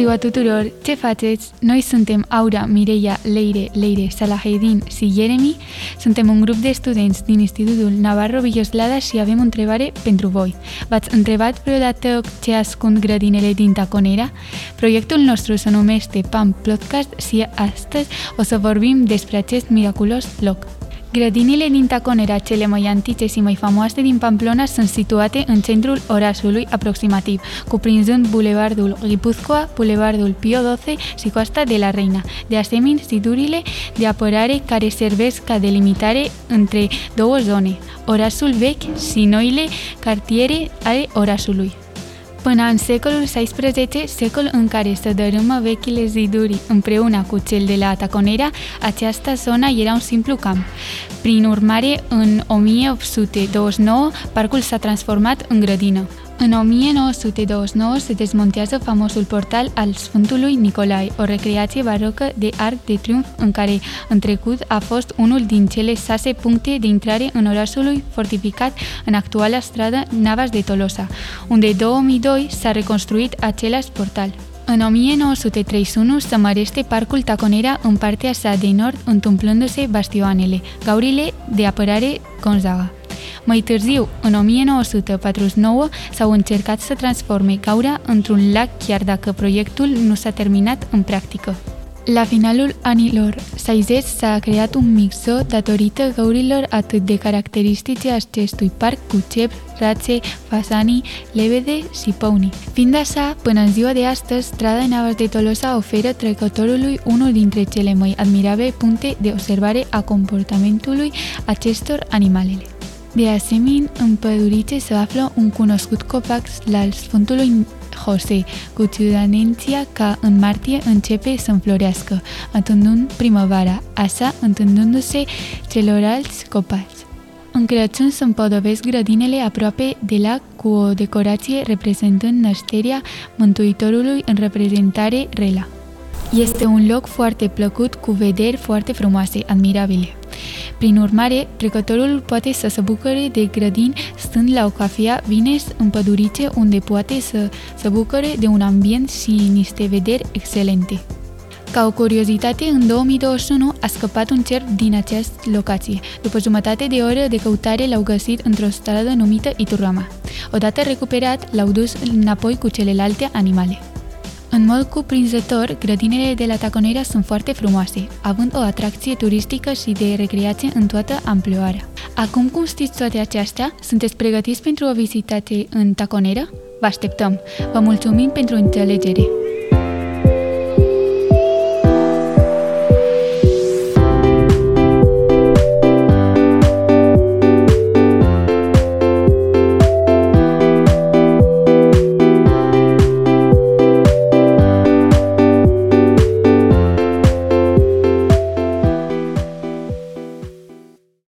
ziua tuturor! Ce faceți? Noi suntem Aura, Mireia, Leire, Leire, Salahedin și Jeremy. Suntem un grup de studenți din Institutul Navarro Villoslada și avem o întrebare pentru voi. V-ați întrebat vreodată ce ascund grădinele din Taconera? Proiectul nostru se numește PAM Podcast și astăzi o să vorbim despre acest miraculos loc. Grădinile din Taconera, cele mai antice și mai famoase din Pamplona, sunt situate în centrul orașului aproximativ, cuprinzând Bulevardul Guipúzcoa, Bulevardul Pio XII și Coasta de la Reina. De asemenea, siturile de apărare care servesc ca delimitare între două zone, orașul vechi și noile cartiere ale orașului. Până în secolul XVI, secol în care se dărâmă vechile ziduri împreună cu cel de la Taconera, această zonă era un simplu camp. Prin urmare, în 1829, parcul s-a transformat în grădină. În 1929 se desmontează famosul portal al Sfântului Nicolae, o recreație barocă de arc de triumf în care în trecut a fost unul din cele șase puncte de intrare în orașului fortificat în actuala stradă Navas de Tolosa, unde în 2002 s-a reconstruit același portal. În 1931 se mărește parcul Taconera în partea sa de nord, întâmplându-se bastioanele, gaurile de apărare Gonzaga. Mai târziu, în 1949, s-au încercat să transforme Gaura într-un lac chiar dacă proiectul nu s-a terminat în practică. La finalul anilor 60 s-a creat un mixo datorită găurilor atât de caracteristice acestui parc cu cep, rațe, fasanii, lebede și pony. Fiind așa, până în ziua de astăzi, strada Navas de Tolosa oferă trecătorului unul dintre cele mai admirabile puncte de observare a comportamentului acestor animalele. De asemenea, în pădurițe se află un cunoscut copac al Sfântului Jose, cu ciudanenția ca în martie începe să înflorească, atândând primăvara, așa întândându-se celorlalți copaci. În Crăciun se împodobesc grădinele aproape de lac cu o decorație reprezentând nașterea Mântuitorului în reprezentare rela. Este un loc foarte plăcut cu vederi foarte frumoase, admirabile. Prin urmare, trecătorul poate să se bucure de grădini stând la o cafea Vines în pădurice unde poate să se bucure de un ambient și niște vederi excelente. Ca o curiozitate, în 2021 a scăpat un cerb din această locație. După jumătate de oră de căutare l-au găsit într-o stradă numită Iturama. Odată recuperat, l-au dus înapoi cu celelalte animale. În mod cuprinzător, grădinile de la Taconera sunt foarte frumoase, având o atracție turistică și de recreație în toată amploarea. Acum cum știți toate acestea, sunteți pregătiți pentru o vizitate în Taconera? Vă așteptăm! Vă mulțumim pentru înțelegere!